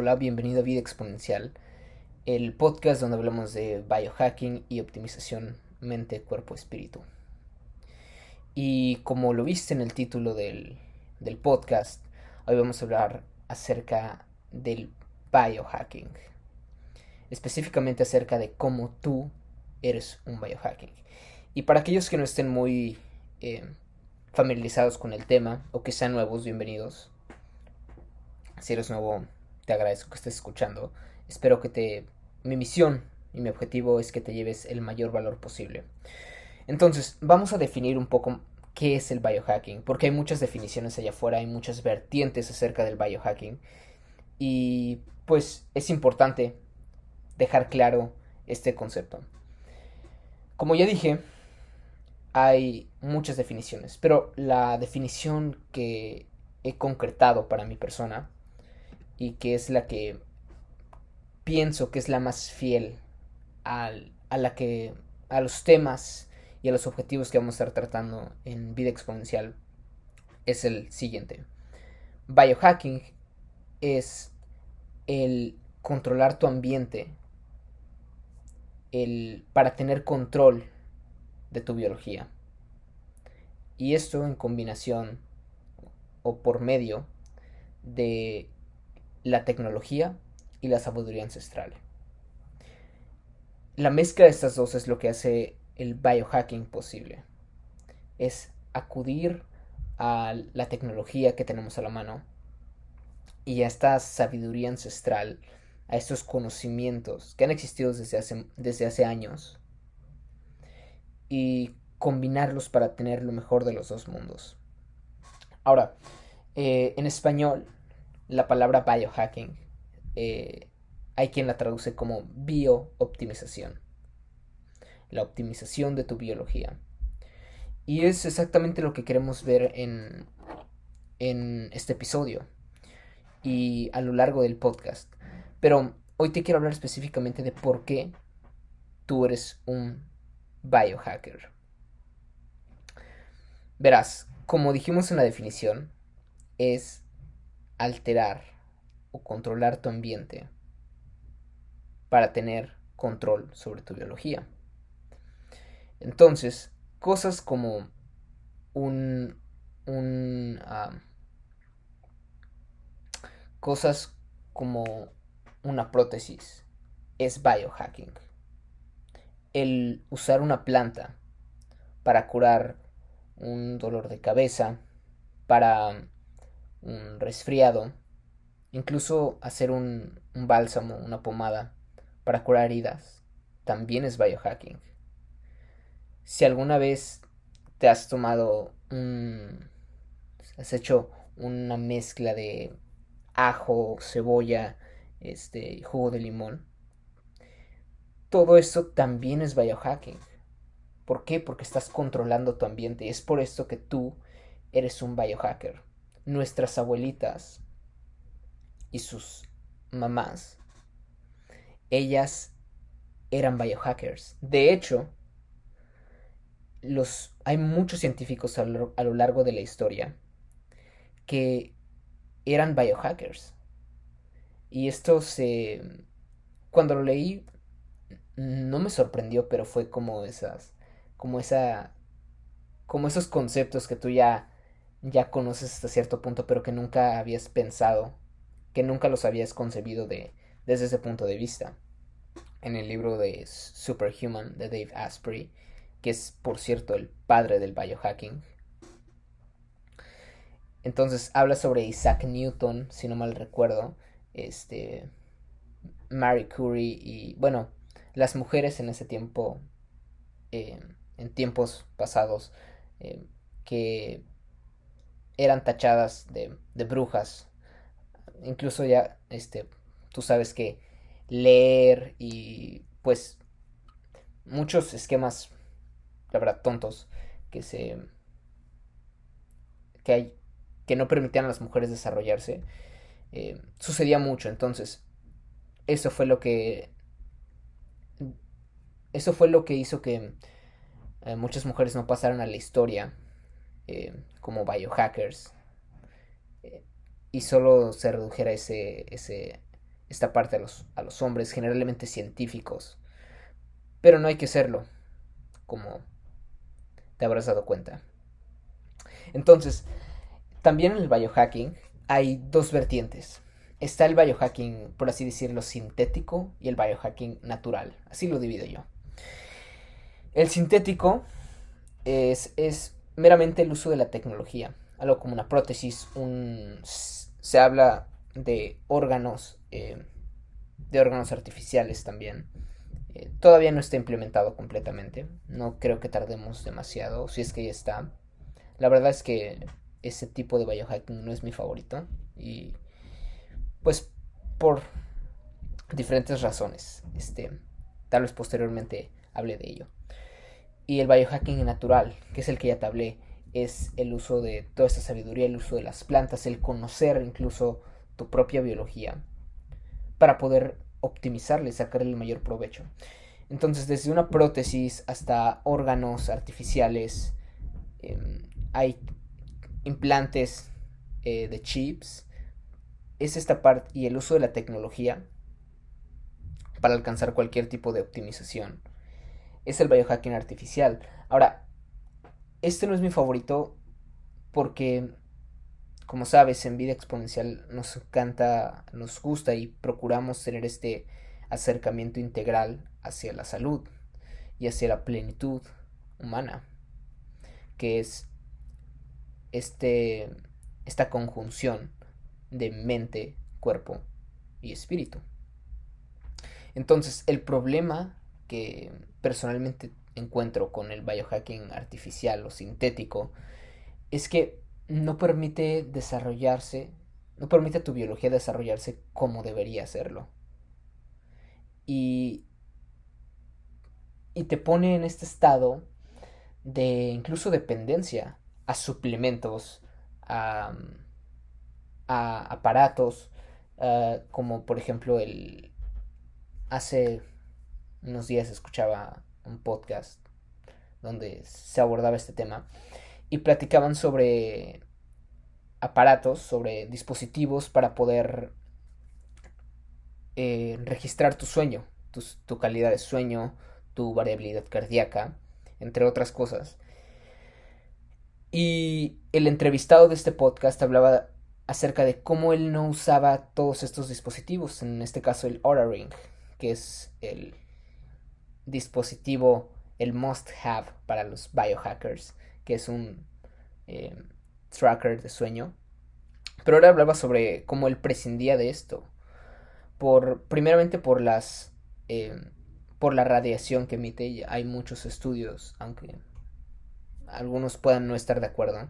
Hola, bienvenido a Vida Exponencial, el podcast donde hablamos de biohacking y optimización mente, cuerpo, espíritu. Y como lo viste en el título del, del podcast, hoy vamos a hablar acerca del biohacking. Específicamente acerca de cómo tú eres un biohacking. Y para aquellos que no estén muy eh, familiarizados con el tema o que sean nuevos, bienvenidos. Si eres nuevo, te agradezco que estés escuchando. Espero que te... Mi misión y mi objetivo es que te lleves el mayor valor posible. Entonces, vamos a definir un poco qué es el biohacking, porque hay muchas definiciones allá afuera, hay muchas vertientes acerca del biohacking. Y pues es importante dejar claro este concepto. Como ya dije, hay muchas definiciones, pero la definición que he concretado para mi persona y que es la que pienso que es la más fiel a la que a los temas y a los objetivos que vamos a estar tratando en vida exponencial es el siguiente. Biohacking es el controlar tu ambiente el, para tener control de tu biología. Y esto en combinación o por medio de la tecnología y la sabiduría ancestral. La mezcla de estas dos es lo que hace el biohacking posible. Es acudir a la tecnología que tenemos a la mano y a esta sabiduría ancestral, a estos conocimientos que han existido desde hace, desde hace años y combinarlos para tener lo mejor de los dos mundos. Ahora, eh, en español la palabra biohacking eh, hay quien la traduce como biooptimización. La optimización de tu biología. Y es exactamente lo que queremos ver en, en este episodio y a lo largo del podcast. Pero hoy te quiero hablar específicamente de por qué tú eres un biohacker. Verás, como dijimos en la definición, es alterar o controlar tu ambiente para tener control sobre tu biología. Entonces, cosas como un, un cosas como una prótesis es biohacking. El usar una planta para curar un dolor de cabeza, para un resfriado, incluso hacer un, bálsamo, una pomada para curar heridas, también es biohacking. Si alguna vez te has tomado un... has hecho una mezcla de ajo, cebolla, este, jugo de limón, todo eso también es biohacking. ¿Por qué? Porque estás controlando tu ambiente. Es por esto que tú eres un biohacker nuestras abuelitas y sus mamás, ellas eran biohackers. De hecho, los, hay muchos científicos a lo, a lo largo de la historia que eran biohackers. Y esto se... Cuando lo leí, no me sorprendió, pero fue como esas... como esa... como esos conceptos que tú ya ya conoces hasta cierto punto, pero que nunca habías pensado, que nunca los habías concebido de, desde ese punto de vista. En el libro de Superhuman de Dave Asprey, que es por cierto el padre del biohacking. Entonces habla sobre Isaac Newton, si no mal recuerdo, este, Marie Curie y bueno, las mujeres en ese tiempo, eh, en tiempos pasados, eh, que eran tachadas de, de brujas. Incluso ya, este, tú sabes que leer y pues muchos esquemas, la verdad, tontos que se que hay que no permitían a las mujeres desarrollarse eh, sucedía mucho entonces eso fue lo que eso fue lo que hizo que eh, muchas mujeres no pasaran a la historia eh, como biohackers eh, y solo se redujera ese, ese, esta parte a los, a los hombres, generalmente científicos. Pero no hay que serlo, como te habrás dado cuenta. Entonces, también en el biohacking hay dos vertientes. Está el biohacking, por así decirlo, sintético y el biohacking natural. Así lo divido yo. El sintético es, es meramente el uso de la tecnología, algo como una prótesis, un, se habla de órganos, eh, de órganos artificiales también. Eh, todavía no está implementado completamente, no creo que tardemos demasiado, si es que ya está. La verdad es que ese tipo de biohacking no es mi favorito y pues por diferentes razones, este, tal vez posteriormente hable de ello. Y el biohacking natural, que es el que ya te hablé, es el uso de toda esta sabiduría, el uso de las plantas, el conocer incluso tu propia biología para poder optimizarle sacarle el mayor provecho. Entonces, desde una prótesis hasta órganos artificiales, em, hay implantes eh, de chips, es esta parte y el uso de la tecnología para alcanzar cualquier tipo de optimización es el biohacking artificial. Ahora, este no es mi favorito porque, como sabes, en vida exponencial nos encanta, nos gusta y procuramos tener este acercamiento integral hacia la salud y hacia la plenitud humana, que es este, esta conjunción de mente, cuerpo y espíritu. Entonces, el problema que personalmente encuentro con el biohacking artificial o sintético es que no permite desarrollarse, no permite a tu biología desarrollarse como debería hacerlo. Y, y te pone en este estado de incluso dependencia a suplementos, a, a aparatos, ah, como por ejemplo el... Hace unos días escuchaba un podcast donde se abordaba este tema y platicaban sobre aparatos, sobre dispositivos para poder eh, registrar tu sueño, tu, tu calidad de sueño, tu variabilidad cardíaca, entre otras cosas. Y el entrevistado de este podcast hablaba acerca de cómo él no usaba todos estos dispositivos, en este caso el Aura Ring, que es el dispositivo, el must have para los biohackers, que es un eh, tracker de sueño. Pero ahora hablaba sobre cómo él prescindía de esto. Por, primeramente por las eh, por la radiación que emite. Hay muchos estudios, aunque algunos puedan no estar de acuerdo,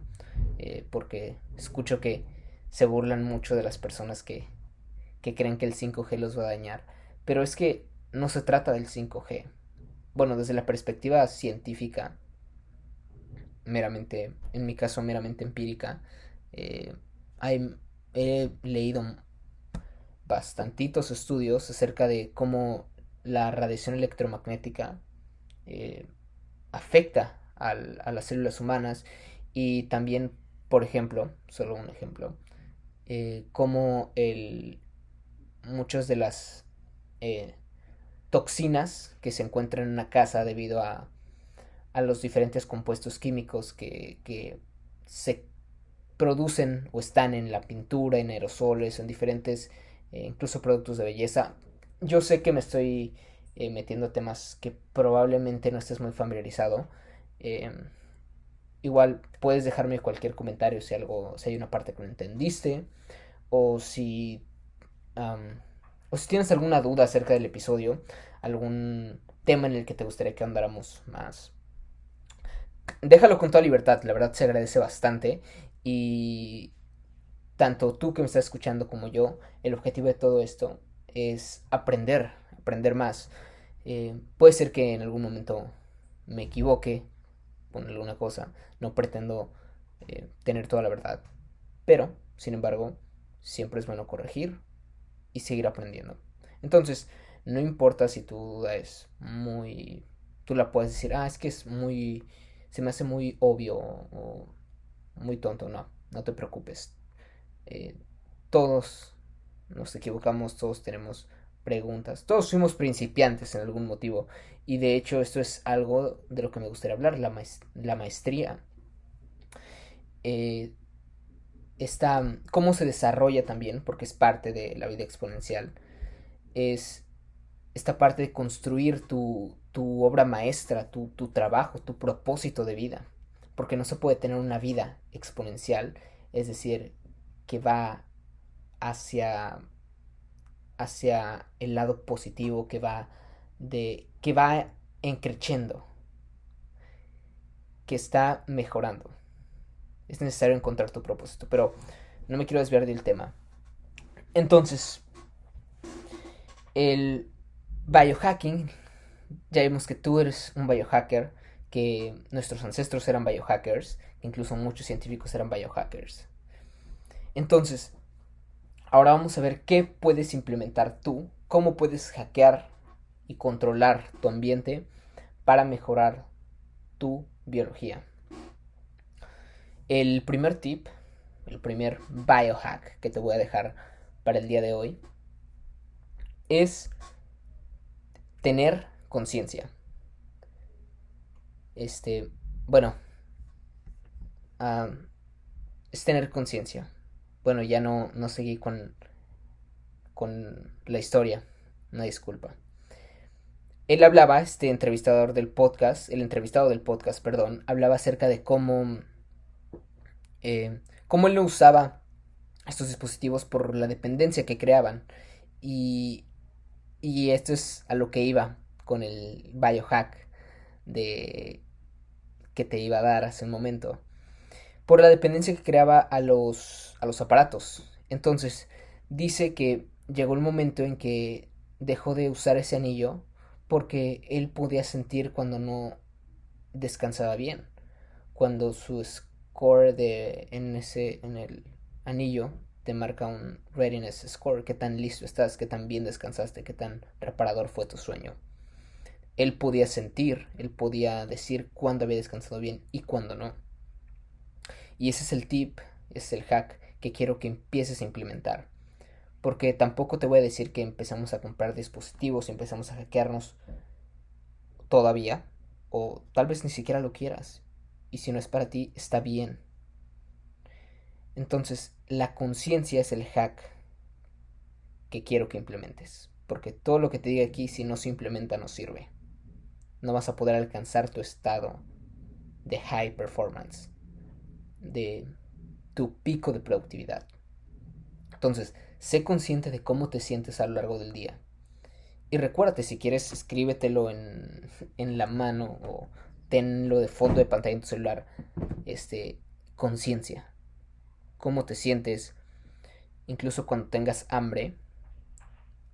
eh, porque escucho que se burlan mucho de las personas que, que creen que el 5G los va a dañar. Pero es que no se trata del 5G bueno, desde la perspectiva científica, meramente, en mi caso, meramente empírica, eh, he leído bastantitos estudios acerca de cómo la radiación electromagnética eh, afecta a las células humanas y también, por ejemplo, solo un ejemplo, eh, cómo el, muchas de las toxinas que se encuentran en una casa debido a, a los diferentes compuestos químicos que, que, se producen o están en la pintura, en aerosoles, en diferentes, eh, incluso productos de belleza. Yo sé que me estoy eh, metiendo temas que probablemente no estés muy familiarizado. Em, igual puedes dejarme cualquier comentario si algo, si hay una parte que no entendiste o si o si tienes alguna duda acerca del episodio, algún tema en el que te gustaría que andáramos más, déjalo con toda libertad, la verdad se agradece bastante y tanto tú que me estás escuchando como yo, el objetivo de todo esto es aprender, aprender más. Eh, puede ser que en algún momento me equivoque con alguna cosa, no pretendo eh, tener toda la verdad, pero, sin embargo, siempre es bueno corregir y seguir aprendiendo. Entonces, no importa si tu duda es muy... Tú la puedes decir, ah, es que es muy... Se me hace muy obvio o muy tonto. No, no te preocupes. Eh, todos nos equivocamos, todos tenemos preguntas, todos fuimos principiantes en algún motivo y de hecho esto es algo de lo que me gustaría hablar, la, la maestría. Eh, esta, cómo se desarrolla también, porque es parte de la vida exponencial, es esta parte de construir tu, tu obra maestra, tu, tu trabajo, tu propósito de vida. Porque no se puede tener una vida exponencial, es decir, que va hacia hacia el lado positivo que va de que va encrechendo que está mejorando es necesario encontrar tu propósito pero no me quiero desviar del tema entonces el biohacking ya vimos que tú eres un biohacker que nuestros ancestros eran biohackers incluso muchos científicos eran biohackers entonces Ahora vamos a ver qué puedes implementar tú, cómo puedes hackear y controlar tu ambiente para mejorar tu biología. El primer tip, el primer biohack que te voy a dejar para el día de hoy es tener conciencia. Este, bueno, es tener conciencia bueno, ya no, no seguí con, con la historia. Una disculpa. Él hablaba, este entrevistador del podcast, el entrevistado del podcast, perdón, hablaba acerca de cómo, eh, cómo él no usaba estos dispositivos por la dependencia que creaban. Y, y esto es a lo que iba con el biohack de que te iba a dar hace un momento por la dependencia que creaba a los, a los aparatos. Entonces, dice que llegó el momento en que dejó de usar ese anillo porque él podía sentir cuando no descansaba bien, cuando su score de en ese en el anillo te marca un readiness score, qué tan listo estás, qué tan bien descansaste, qué tan reparador fue tu sueño. Él podía sentir, él podía decir cuándo había descansado bien y cuándo no. Y ese es el tip, es el hack que quiero que empieces a implementar. Porque tampoco te voy a decir que empezamos a comprar dispositivos empezamos a hackearnos todavía. O tal vez ni siquiera lo quieras. Y si no es para ti, está bien. Entonces, la conciencia es el hack que quiero que implementes. Porque todo lo que te diga aquí, si no se implementa, no sirve. No vas a poder alcanzar tu estado de high performance de tu pico de productividad. Entonces, sé consciente de cómo te sientes a lo largo del día. Y recuérdate, si quieres, escríbetelo en, en la mano o tenlo de fondo de pantalla en tu celular. Este, conciencia. Cómo te sientes. Incluso cuando tengas hambre.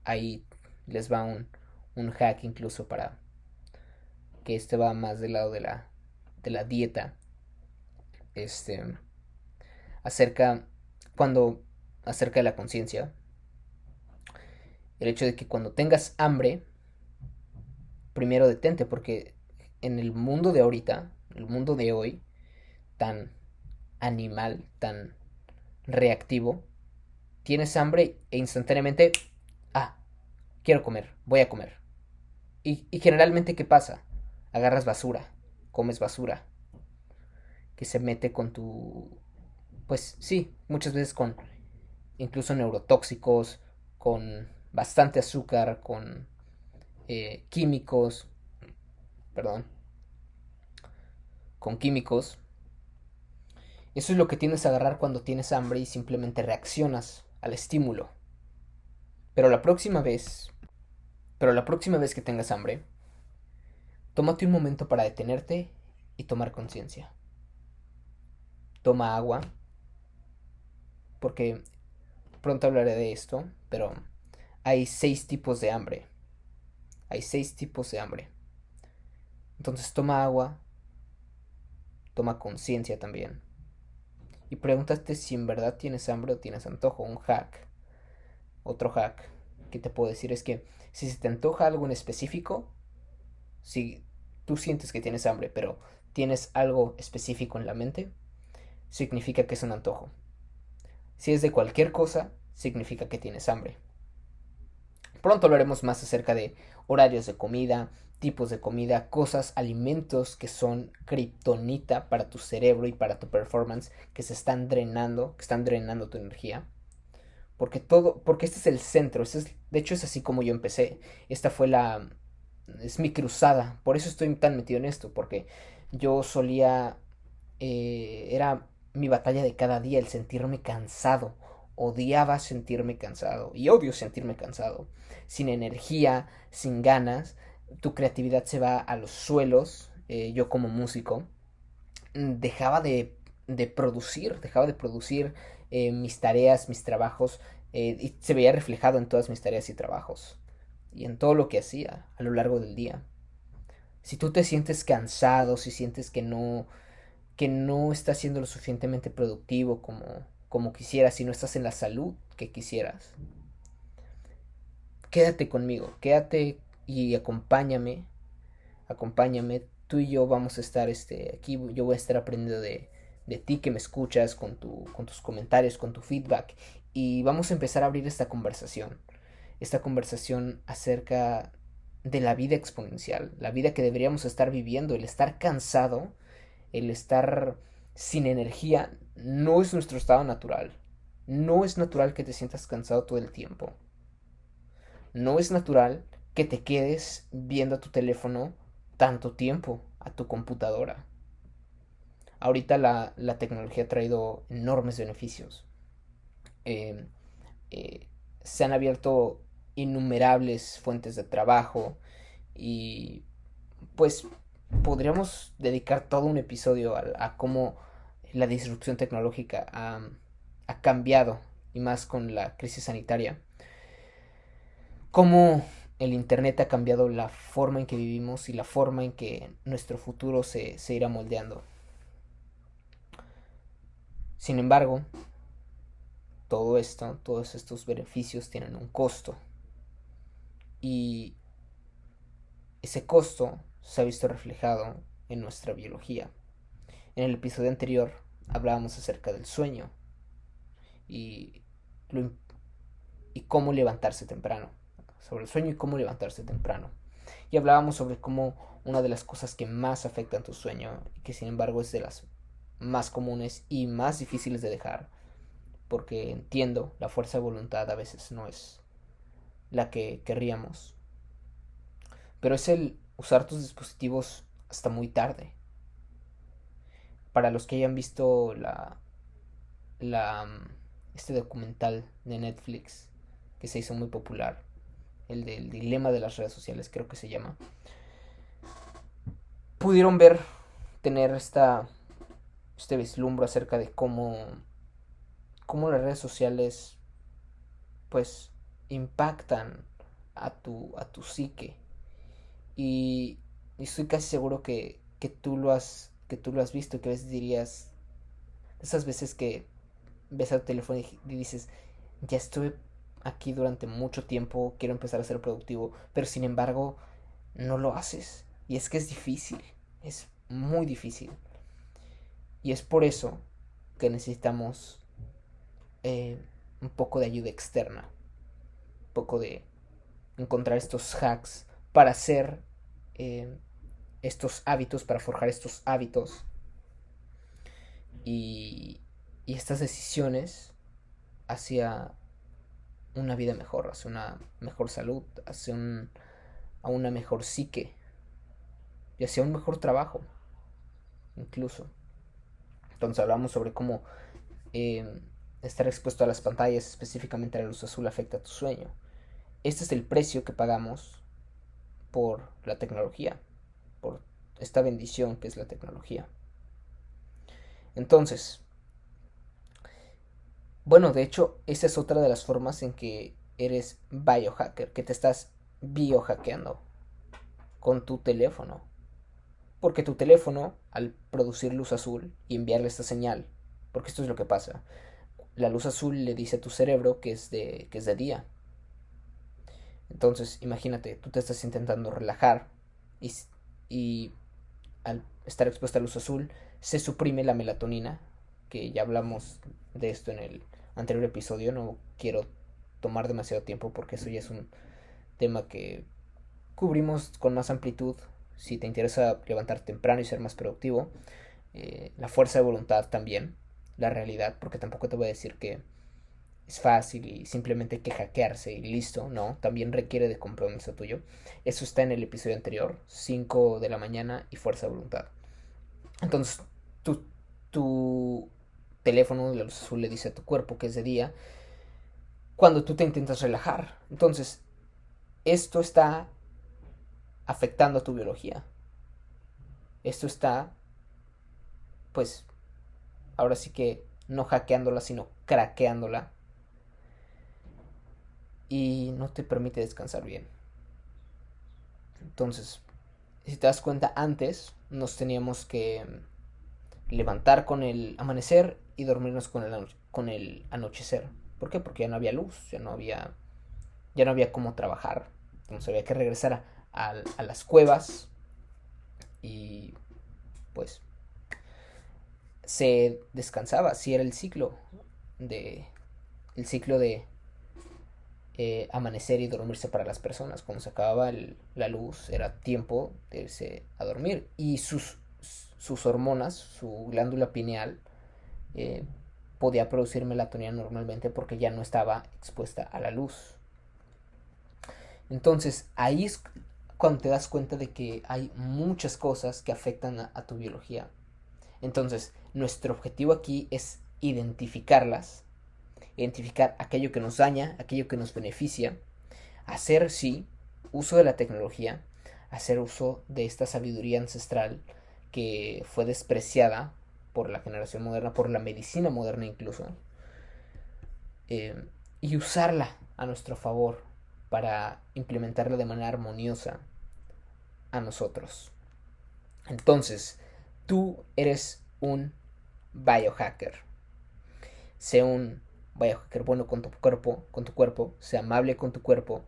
Ahí les va un, un hack incluso para que este va más del lado de la, de la dieta este, acerca, cuando, acerca de la conciencia, el hecho de que cuando tengas hambre, primero detente, porque en el mundo de ahorita, el mundo de hoy, tan animal, tan reactivo, tienes hambre e instantáneamente, ah, quiero comer, voy a comer. Y, y generalmente, ¿qué pasa? Agarras basura, comes basura, que se mete con tu... Pues sí, muchas veces con incluso neurotóxicos, con bastante azúcar, con eh, químicos, perdón, con químicos. Eso es lo que tienes a agarrar cuando tienes hambre y simplemente reaccionas al estímulo. Pero la próxima vez, pero la próxima vez que tengas hambre, tómate un momento para detenerte y tomar conciencia toma agua, porque pronto hablaré de esto, pero hay seis tipos de hambre. Hay seis tipos de hambre. Entonces toma agua, toma conciencia también. Y pregúntate si en verdad tienes hambre o tienes antojo. Un hack. Otro hack que te puedo decir es que si se te antoja algo en específico, si tú sientes que tienes hambre, pero tienes algo específico en la mente, significa que es un antojo. Si es de cualquier cosa, significa que tienes hambre. Pronto hablaremos más acerca de horarios de comida, tipos de comida, cosas, alimentos que son kriptonita para tu cerebro y para tu performance, que se están drenando, que están drenando tu energía. Porque todo, porque este es el centro, es, de hecho es así como yo empecé. Esta fue la, es mi cruzada, por eso estoy tan metido en esto, porque yo solía, eh, era mi batalla de cada día, el sentirme cansado, odiaba sentirme cansado y odio sentirme cansado, sin energía, sin ganas, tu creatividad se va a los suelos, eh, yo como músico, dejaba de, de producir, dejaba de producir eh, mis tareas, mis trabajos, eh, y se veía reflejado en todas mis tareas y trabajos, y en todo lo que hacía a lo largo del día. Si tú te sientes cansado, si sientes que no, que no estás siendo lo suficientemente productivo como, como quisieras, si no estás en la salud que quisieras, quédate conmigo, quédate y acompáñame, acompáñame, tú y yo vamos a estar este, aquí, yo voy a estar aprendiendo de, de ti que me escuchas, con, tu, con tus comentarios, con tu feedback, y vamos a empezar a abrir esta conversación, esta conversación acerca de la vida exponencial, la vida que deberíamos estar viviendo, el estar cansado, el estar sin energía, no es nuestro estado natural. No es natural que te sientas cansado todo el tiempo. No es natural que te quedes viendo a tu teléfono tanto tiempo, a tu computadora. Ahorita la, la tecnología ha traído enormes beneficios. Em, eh, se han abierto innumerables fuentes de trabajo y pues podríamos dedicar todo un episodio a, cómo la disrupción tecnológica ha, cambiado y más con la crisis sanitaria. Cómo el Internet ha cambiado la forma en que vivimos y la forma en que nuestro futuro se, se irá moldeando. Sin embargo, todo esto, todos estos beneficios tienen un costo. Y ese costo se ha visto reflejado en nuestra biología. En el episodio anterior hablábamos acerca del sueño y, cómo levantarse temprano sobre el sueño y cómo levantarse temprano. Y hablábamos sobre cómo una de las cosas que más afectan tu sueño que sin embargo es de las más comunes y más difíciles de dejar, porque entiendo, la fuerza de voluntad a veces no es la que querríamos, pero es el usar tus dispositivos hasta muy tarde. Para los que hayan visto la, la este documental de Netflix que se hizo muy popular el del dilema de las redes sociales, creo que se llama, pudieron ver, tener esta, este vislumbro acerca de cómo, cómo las redes sociales, pues, impactan a tu, a tu psique. Y, estoy casi seguro que, que, tú lo has, que tú lo has visto, que a veces dirías, esas veces que ves al teléfono y dices, ya estuve aquí durante mucho tiempo, quiero empezar a ser productivo, pero sin embargo no lo haces. Y es que es difícil, es muy difícil. Y es por eso que necesitamos eh, un poco de ayuda externa, un poco de encontrar estos hacks para hacer eh, estos hábitos, para forjar estos hábitos y, y estas decisiones hacia una vida mejor, hacia una mejor salud, hacia a una mejor psique y hacia un mejor trabajo, incluso. Entonces hablamos sobre cómo em, estar expuesto a las pantallas, específicamente a la luz azul, afecta a tu sueño. Este es el precio que pagamos por la tecnología, esta bendición que es la tecnología. Entonces, bueno, de hecho, esa es otra de las formas en que eres biohacker, que te estás biohackeando con tu teléfono. Porque tu teléfono, al producir luz azul y enviarle esta señal, porque esto es lo que pasa, la luz azul le dice a tu cerebro que es de, que es de día. Entonces, imagínate, tú te estás intentando relajar y, y al estar expuesta a luz azul se suprime la melatonina, que ya hablamos de esto en el anterior episodio, no quiero tomar demasiado tiempo porque eso ya es un tema que cubrimos con más amplitud. Si te interesa levantar temprano y ser más productivo, eh, la fuerza de voluntad también, la realidad, porque tampoco te voy a decir que es fácil y simplemente hay que hackearse y listo, no, también requiere de compromiso tuyo. Eso está en el episodio anterior, 5 de la mañana y fuerza de voluntad. Entonces, tu, tu teléfono de luz azul le dice a tu cuerpo que es de día cuando tú te intentas relajar. Entonces, esto está afectando a tu biología. Esto está, pues, ahora sí que no hackeándola, sino craqueándola y no te permite descansar bien. Entonces, si te das cuenta, antes nos teníamos que levantar con el amanecer y dormirnos con el, con el anochecer. ¿Por qué? Porque ya no había luz, ya no había, ya no había cómo trabajar. Entonces había que regresar a, a las cuevas y pues se descansaba, si era el ciclo de el ciclo de eh, amanecer y dormirse para las personas. Cuando se acababa la luz era tiempo de irse a dormir. Y sus, sus hormonas, su glándula pineal, eh, podía producir melatonina normalmente porque ya no estaba expuesta a la luz. Entonces ahí es cuando te das cuenta de que hay muchas cosas que afectan a tu biología. Entonces nuestro objetivo aquí es identificarlas identificar aquello que nos daña, aquello que nos beneficia, hacer, sí, uso de la tecnología, hacer uso de esta sabiduría ancestral que fue despreciada por la generación moderna, por la medicina moderna incluso, eh, y usarla a nuestro favor para implementarla de manera armoniosa a nosotros. Entonces, tú eres un biohacker. Sé un vaya a bueno con tu cuerpo, con tu cuerpo, sea amable con tu cuerpo.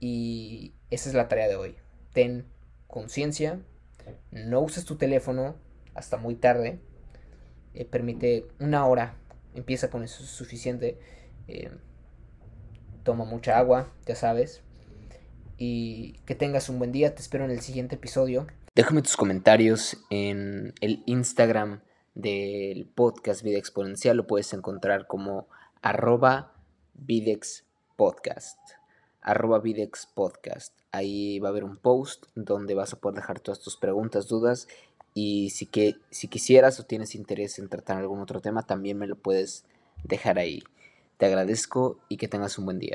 Y esa es la tarea de hoy. Ten conciencia, no uses tu teléfono hasta muy tarde. Eh, permite una hora, empieza con eso, es suficiente. Eh, toma mucha agua, ya sabes. Y que tengas un buen día, te espero en el siguiente episodio. Déjame tus comentarios en el Instagram del podcast Vida Exponencial lo puedes encontrar como arroba Videx Podcast. Arroba Videx Podcast. Ahí va a haber un post donde vas a poder dejar todas tus preguntas, dudas. Y si, que, si quisieras o tienes interés en tratar algún otro tema, también me lo puedes dejar ahí. Te agradezco y que tengas un buen día.